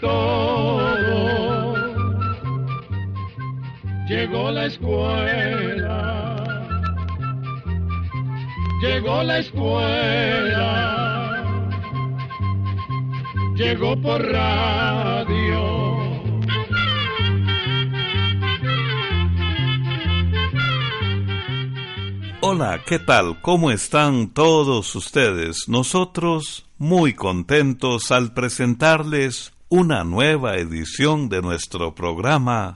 todo. Llegó la escuela, llegó la escuela, llegó por radio. Hola, ¿qué tal? ¿Cómo están todos ustedes? Nosotros muy contentos al presentarles una nueva edición de nuestro programa.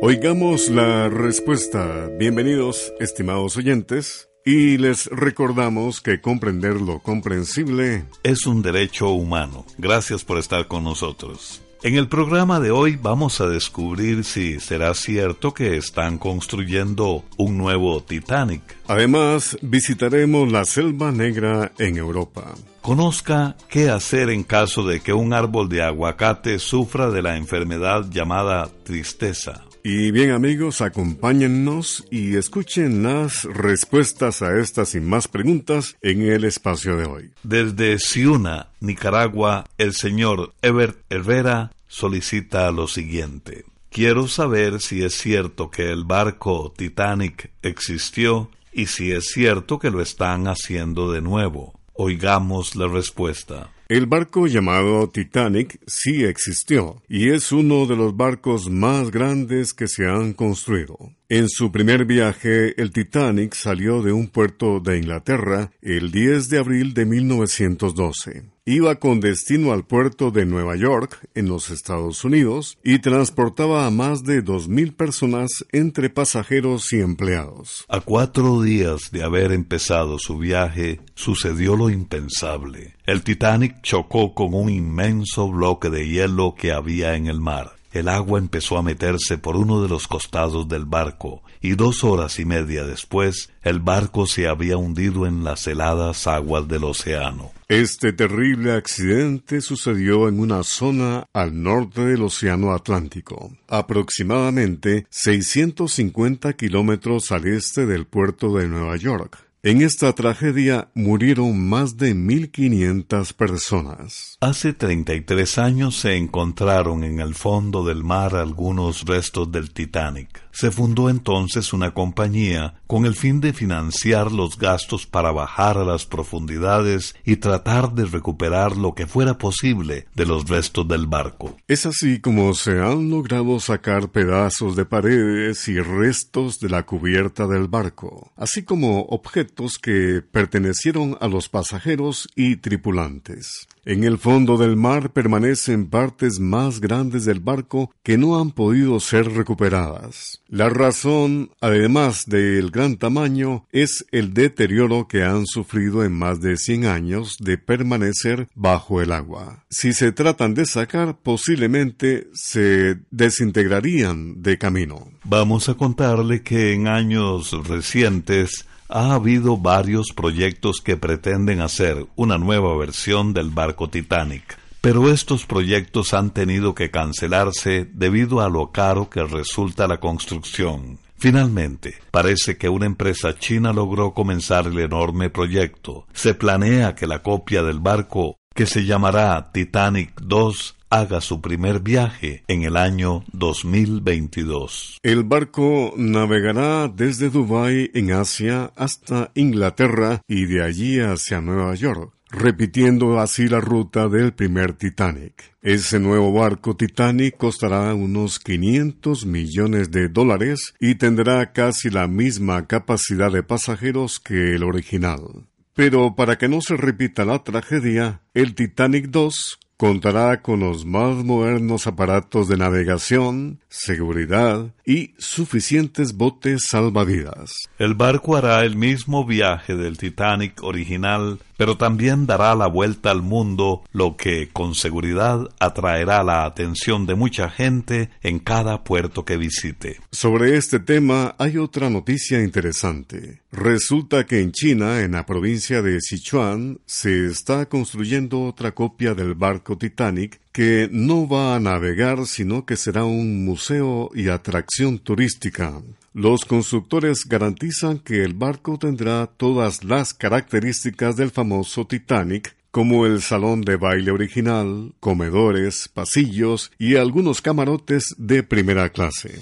Oigamos la respuesta. Bienvenidos, estimados oyentes. Y les recordamos que comprender lo comprensible es un derecho humano. Gracias por estar con nosotros. En el programa de hoy vamos a descubrir si será cierto que están construyendo un nuevo Titanic. Además, visitaremos la Selva Negra en Europa. Conozca qué hacer en caso de que un árbol de aguacate sufra de la enfermedad llamada tristeza. Y bien amigos, acompáñennos y escuchen las respuestas a estas y más preguntas en el espacio de hoy. Desde Ciuna, Nicaragua, el señor Ebert Herrera solicita lo siguiente. Quiero saber si es cierto que el barco Titanic existió y si es cierto que lo están haciendo de nuevo. Oigamos la respuesta. El barco llamado Titanic sí existió y es uno de los barcos más grandes que se han construido. En su primer viaje, el Titanic salió de un puerto de Inglaterra el 10 de abril de 1912 iba con destino al puerto de Nueva York, en los Estados Unidos, y transportaba a más de dos mil personas entre pasajeros y empleados. A cuatro días de haber empezado su viaje, sucedió lo impensable. El Titanic chocó con un inmenso bloque de hielo que había en el mar. El agua empezó a meterse por uno de los costados del barco, y dos horas y media después el barco se había hundido en las heladas aguas del océano. Este terrible accidente sucedió en una zona al norte del Océano Atlántico, aproximadamente 650 kilómetros al este del puerto de Nueva York. En esta tragedia murieron más de 1.500 personas. Hace 33 años se encontraron en el fondo del mar algunos restos del Titanic. Se fundó entonces una compañía con el fin de financiar los gastos para bajar a las profundidades y tratar de recuperar lo que fuera posible de los restos del barco. Es así como se han logrado sacar pedazos de paredes y restos de la cubierta del barco, así como objetos que pertenecieron a los pasajeros y tripulantes. En el fondo del mar permanecen partes más grandes del barco que no han podido ser recuperadas. La razón, además del gran tamaño, es el deterioro que han sufrido en más de 100 años de permanecer bajo el agua. Si se tratan de sacar, posiblemente se desintegrarían de camino. Vamos a contarle que en años recientes ha habido varios proyectos que pretenden hacer una nueva versión del barco Titanic, pero estos proyectos han tenido que cancelarse debido a lo caro que resulta la construcción. Finalmente, parece que una empresa china logró comenzar el enorme proyecto. Se planea que la copia del barco, que se llamará Titanic 2, haga su primer viaje en el año 2022. El barco navegará desde Dubái en Asia hasta Inglaterra y de allí hacia Nueva York repitiendo así la ruta del primer Titanic. Ese nuevo barco Titanic costará unos 500 millones de dólares y tendrá casi la misma capacidad de pasajeros que el original. Pero para que no se repita la tragedia, el Titanic 2 contará con los más modernos aparatos de navegación, seguridad y suficientes botes salvavidas. El barco hará el mismo viaje del Titanic original pero también dará la vuelta al mundo, lo que con seguridad atraerá la atención de mucha gente en cada puerto que visite. Sobre este tema hay otra noticia interesante. Resulta que en China, en la provincia de Sichuan, se está construyendo otra copia del barco Titanic que no va a navegar, sino que será un museo y atracción turística. Los constructores garantizan que el barco tendrá todas las características del famoso Titanic, como el salón de baile original, comedores, pasillos y algunos camarotes de primera clase.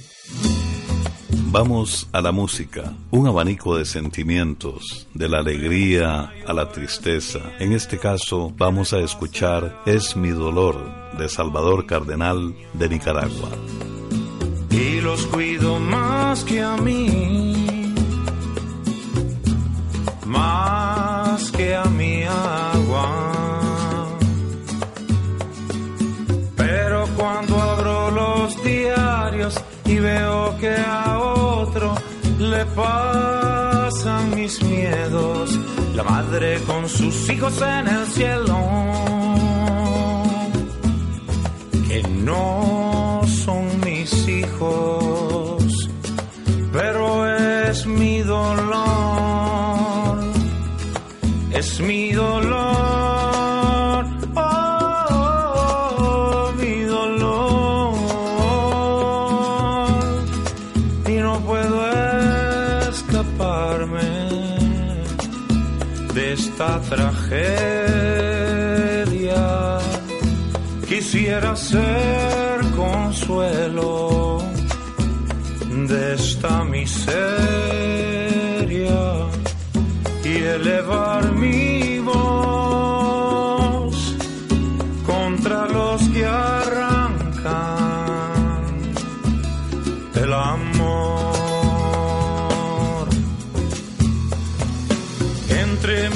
Vamos a la música, un abanico de sentimientos, de la alegría a la tristeza. En este caso vamos a escuchar Es mi dolor de Salvador Cardenal de Nicaragua. Y los cuido más que a mí, más que a mi agua. Pero cuando y veo que ahora le pasan mis miedos, la madre con sus hijos en el cielo, que no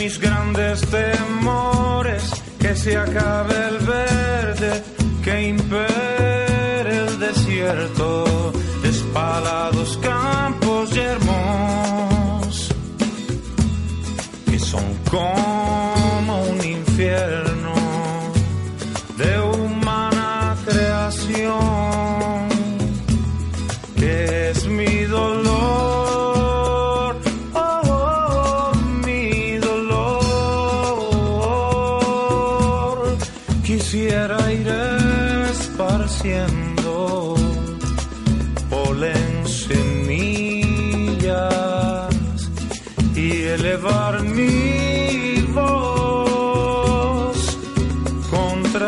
mis grandes temores, que se acabe el verde, que impere el desierto, despalados campos yermos,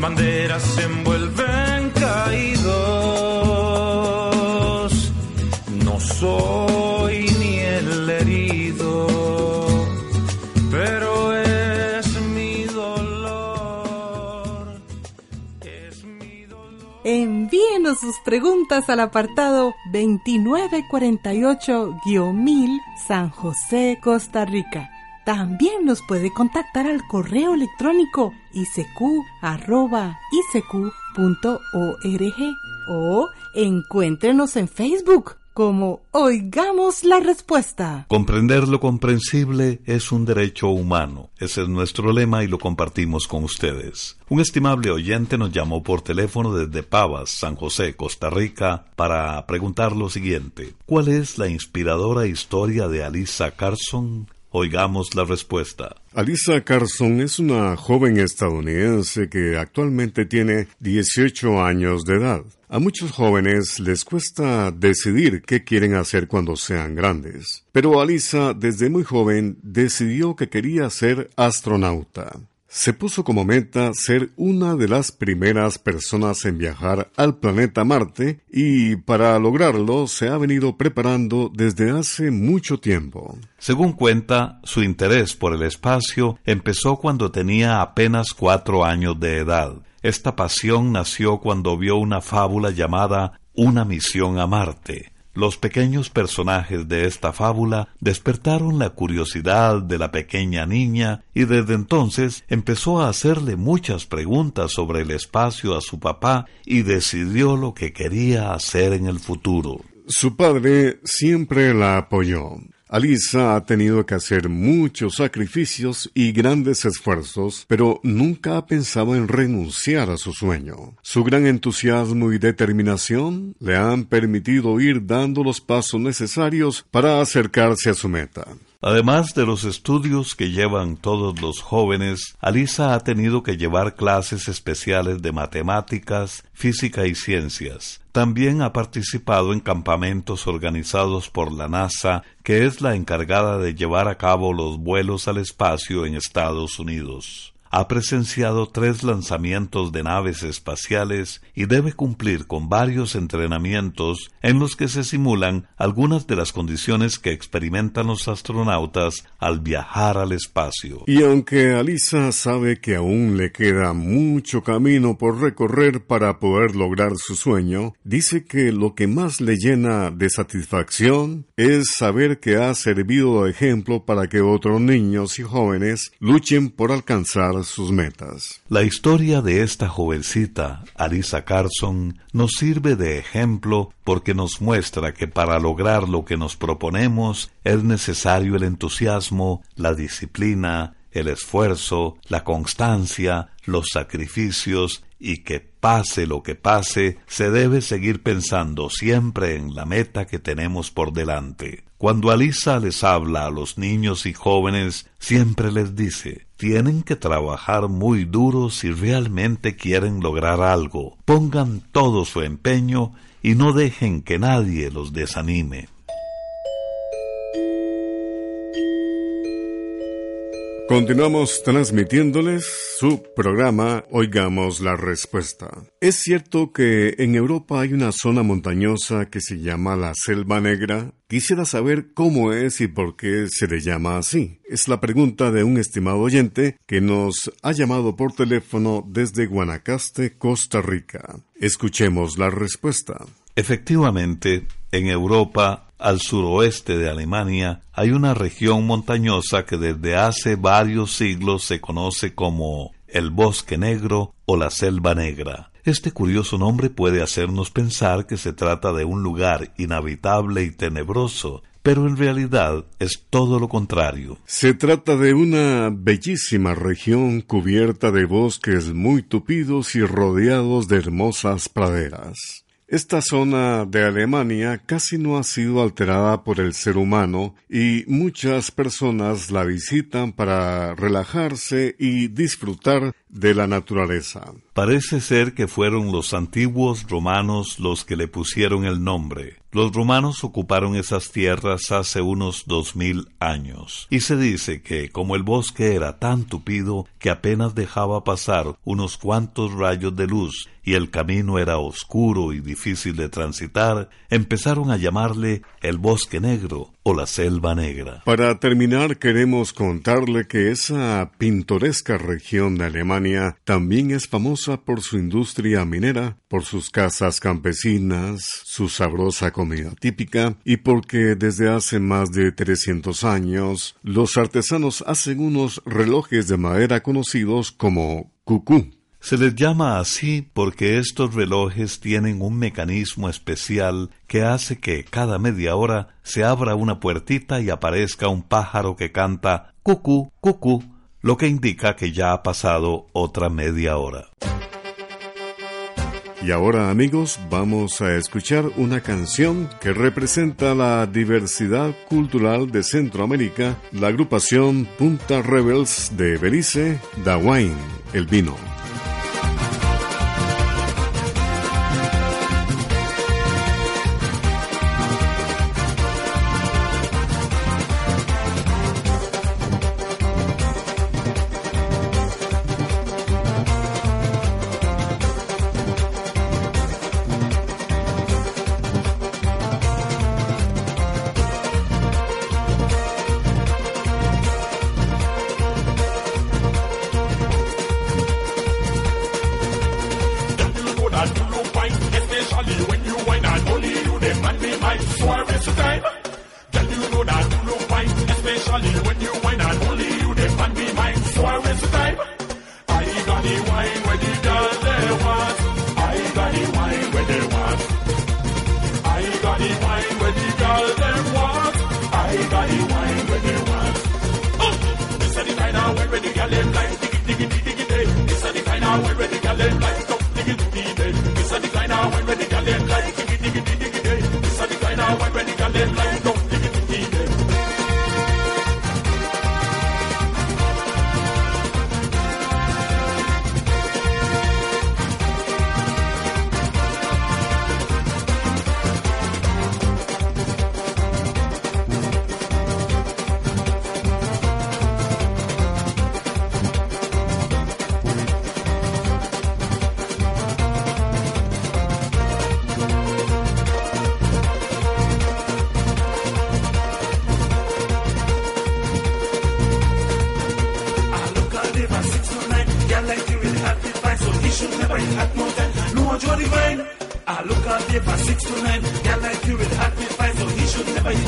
banderas se envuelven caídos. No soy ni el herido, pero es mi dolor. Es mi dolor. Envíenos sus preguntas al apartado 2948-1000 San José, Costa Rica también nos puede contactar al correo electrónico isq.org o encuéntrenos en Facebook como Oigamos la Respuesta. Comprender lo comprensible es un derecho humano. Ese es nuestro lema y lo compartimos con ustedes. Un estimable oyente nos llamó por teléfono desde Pavas, San José, Costa Rica, para preguntar lo siguiente. ¿Cuál es la inspiradora historia de Alisa Carson? Oigamos la respuesta. Alisa Carson es una joven estadounidense que actualmente tiene 18 años de edad. A muchos jóvenes les cuesta decidir qué quieren hacer cuando sean grandes. Pero Alisa desde muy joven decidió que quería ser astronauta se puso como meta ser una de las primeras personas en viajar al planeta Marte y para lograrlo se ha venido preparando desde hace mucho tiempo. Según cuenta, su interés por el espacio empezó cuando tenía apenas cuatro años de edad. Esta pasión nació cuando vio una fábula llamada Una misión a Marte Los pequeños personajes de esta fábula despertaron la curiosidad de la pequeña niña y desde entonces empezó a hacerle muchas preguntas sobre el espacio a su papá y decidió lo que quería hacer en el futuro. Su padre siempre la apoyó. Alisa ha tenido que hacer muchos sacrificios y grandes esfuerzos, pero nunca ha pensado en renunciar a su sueño. Su gran entusiasmo y determinación le han permitido ir dando los pasos necesarios para acercarse a su meta. Además de los estudios que llevan todos los jóvenes, Alisa ha tenido que llevar clases especiales de matemáticas, física y ciencias. También ha participado en campamentos organizados por la NASA, que es la encargada de llevar a cabo los vuelos al espacio en Estados Unidos ha presenciado tres lanzamientos de naves espaciales y debe cumplir con varios entrenamientos en los que se simulan algunas de las condiciones que experimentan los astronautas al viajar al espacio. Y aunque Alisa sabe que aún le queda mucho camino por recorrer para poder lograr su sueño, dice que lo que más le llena de satisfacción es saber que ha servido de ejemplo para que otros niños y jóvenes luchen por alcanzar sus metas. La historia de esta jovencita, Alisa Carson, nos sirve de ejemplo porque nos muestra que para lograr lo que nos proponemos es necesario el entusiasmo, la disciplina, el esfuerzo, la constancia, los sacrificios y que pase lo que pase, se debe seguir pensando siempre en la meta que tenemos por delante. Cuando Alisa les habla a los niños y jóvenes, siempre les dice, tienen que trabajar muy duro si realmente quieren lograr algo. Pongan todo su empeño y no dejen que nadie los desanime. Continuamos transmitiéndoles su programa Oigamos la Respuesta. Es cierto que en Europa hay una zona montañosa que se llama la Selva Negra. Quisiera saber cómo es y por qué se le llama así. Es la pregunta de un estimado oyente que nos ha llamado por teléfono desde Guanacaste, Costa Rica. Escuchemos la respuesta. Efectivamente, en Europa al suroeste de Alemania hay una región montañosa que desde hace varios siglos se conoce como el bosque negro o la selva negra. Este curioso nombre puede hacernos pensar que se trata de un lugar inhabitable y tenebroso, pero en realidad es todo lo contrario. Se trata de una bellísima región cubierta de bosques muy tupidos y rodeados de hermosas praderas. Esta zona de Alemania casi no ha sido alterada por el ser humano y muchas personas la visitan para relajarse y disfrutar de la naturaleza. Parece ser que fueron los antiguos romanos los que le pusieron el nombre. Los romanos ocuparon esas tierras hace unos dos mil años, y se dice que, como el bosque era tan tupido que apenas dejaba pasar unos cuantos rayos de luz y el camino era oscuro y difícil de transitar, empezaron a llamarle el bosque negro o la selva negra. Para terminar, queremos contarle que esa pintoresca región de Alemania también es famosa por su industria minera, por sus casas campesinas, su sabrosa comida típica y porque desde hace más de 300 años los artesanos hacen unos relojes de madera conocidos como cucú. Se les llama así porque estos relojes tienen un mecanismo especial que hace que cada media hora se abra una puertita y aparezca un pájaro que canta cucú, cucú, lo que indica que ya ha pasado otra media hora. Y ahora amigos vamos a escuchar una canción que representa la diversidad cultural de Centroamérica, la agrupación Punta Rebels de Belice, Da Wine, el vino.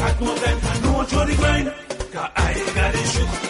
I'm not going to be able to do. I'm not going to it. I'm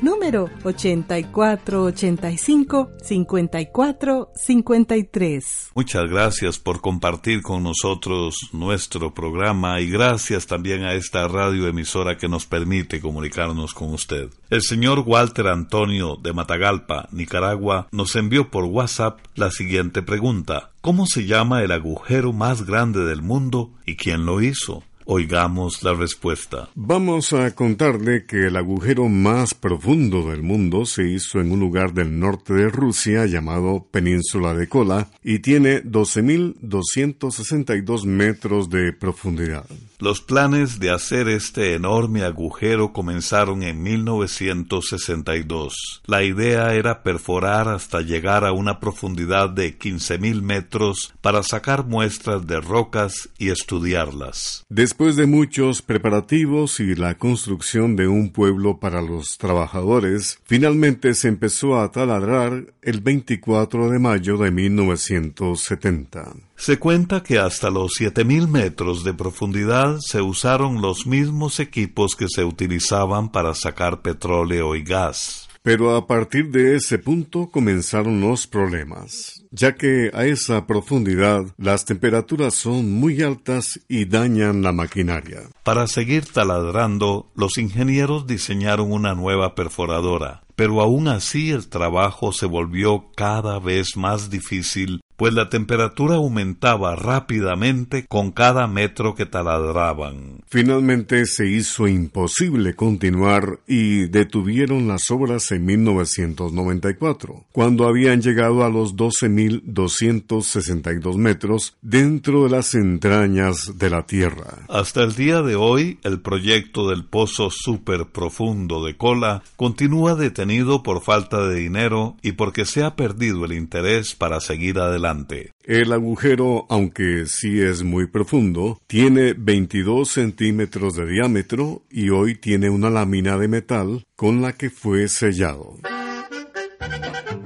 número 8485-5453. Muchas gracias por compartir con nosotros nuestro programa y gracias también a esta radioemisora que nos permite comunicarnos con usted. El señor Walter Antonio de Matagalpa, Nicaragua, nos envió por WhatsApp la siguiente pregunta. ¿Cómo se llama el agujero más grande del mundo y quién lo hizo? Oigamos la respuesta. Vamos a contarle que el agujero más profundo del mundo se hizo en un lugar del norte de Rusia llamado Península de Kola y tiene 12.262 metros de profundidad. Los planes de hacer este enorme agujero comenzaron en 1962. La idea era perforar hasta llegar a una profundidad de 15.000 metros para sacar muestras de rocas y estudiarlas. Después de muchos preparativos y la construcción de un pueblo para los trabajadores, finalmente se empezó a taladrar el 24 de mayo de 1970. Se cuenta que hasta los 7000 metros de profundidad se usaron los mismos equipos que se utilizaban para sacar petróleo y gas. Pero a partir de ese punto comenzaron los problemas, ya que a esa profundidad las temperaturas son muy altas y dañan la maquinaria. Para seguir taladrando, los ingenieros diseñaron una nueva perforadora, pero aún así el trabajo se volvió cada vez más difícil pues la temperatura aumentaba rápidamente con cada metro que taladraban. Finalmente se hizo imposible continuar y detuvieron las obras en 1994, cuando habían llegado a los 12.262 metros dentro de las entrañas de la Tierra. Hasta el día de hoy, el proyecto del pozo super profundo de Cola continúa detenido por falta de dinero y porque se ha perdido el interés para seguir adelante. El agujero, aunque sí es muy profundo, tiene 22 centímetros de diámetro y hoy tiene una lámina de metal con la que fue sellado.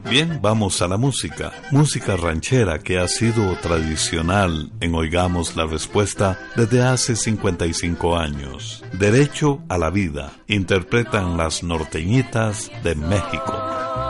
Bien, vamos a la música. Música ranchera que ha sido tradicional en Oigamos la Respuesta desde hace 55 años. Derecho a la vida. Interpretan las norteñitas de México.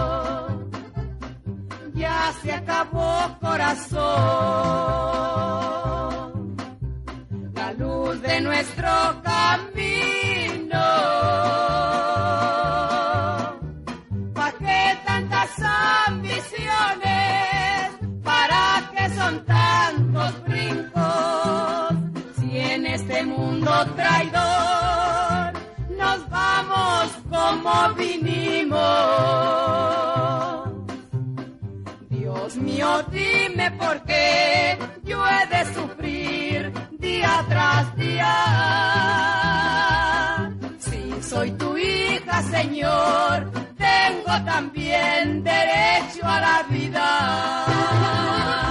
Se acabó corazón, la luz de nuestro camino. ¿Para qué tantas ambiciones? ¿Para qué son tantos brincos? este mundo traidor nos vamos como vinimos. Dime por qué yo he de sufrir día tras día. Si soy tu hija, Señor, tengo también derecho a la vida.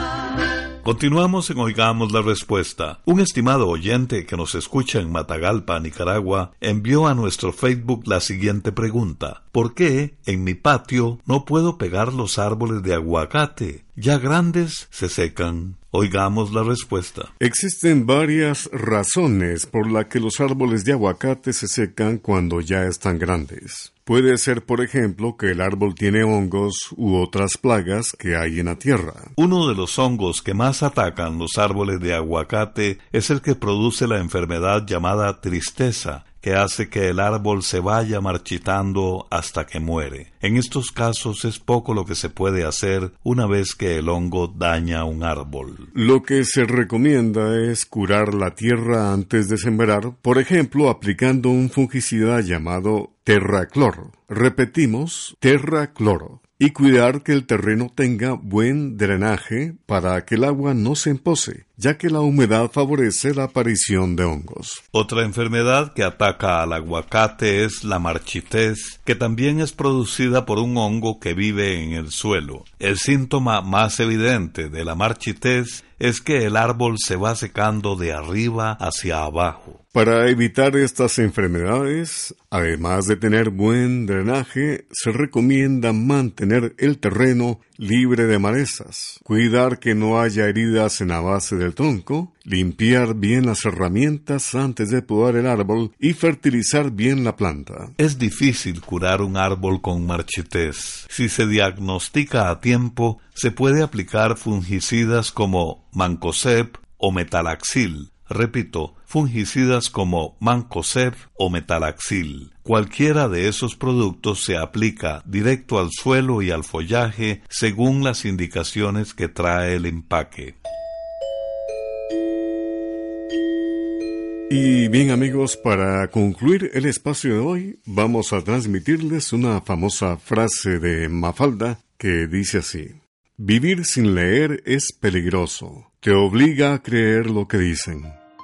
Continuamos en Oigamos la Respuesta. Un estimado oyente que nos escucha en Matagalpa, Nicaragua, envió a nuestro Facebook la siguiente pregunta. ¿Por qué en mi patio no puedo pegar los árboles de aguacate? Ya grandes se secan. Oigamos la respuesta. Existen varias razones por las que los árboles de aguacate se secan cuando ya están grandes. Puede ser, por ejemplo, que el árbol tiene hongos u otras plagas que hay en la tierra. Uno de los hongos que más atacan los árboles de aguacate es el que produce la enfermedad llamada tristeza, que hace que el árbol se vaya marchitando hasta que muere. En estos casos es poco lo que se puede hacer una vez que el hongo daña un árbol. Lo que se recomienda es curar la tierra antes de sembrar, por ejemplo, aplicando un fungicida llamado terracloro. Repetimos, terracloro y cuidar que el terreno tenga buen drenaje para que el agua no se empose, ya que la humedad favorece la aparición de hongos. Otra enfermedad que ataca al aguacate es la marchitez, que también es producida por un hongo que vive en el suelo. El síntoma más evidente de la marchitez es que el árbol se va secando de arriba hacia abajo. Para evitar estas enfermedades, además de tener buen drenaje, se recomienda mantener el terreno libre de malezas, cuidar que no haya heridas en la base del tronco, limpiar bien las herramientas antes de podar el árbol y fertilizar bien la planta. Es difícil curar un árbol con marchitez. Si se diagnostica a tiempo, se puede aplicar fungicidas como mancozeb o metalaxil Repito, fungicidas como Mancozeb o Metalaxil. Cualquiera de esos productos se aplica directo al suelo y al follaje según las indicaciones que trae el empaque. Y bien amigos, para concluir el espacio de hoy, vamos a transmitirles una famosa frase de Mafalda que dice así. Vivir sin leer es peligroso. Te obliga a creer lo que dicen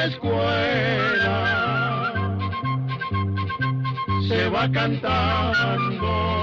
La escuela, se va cantando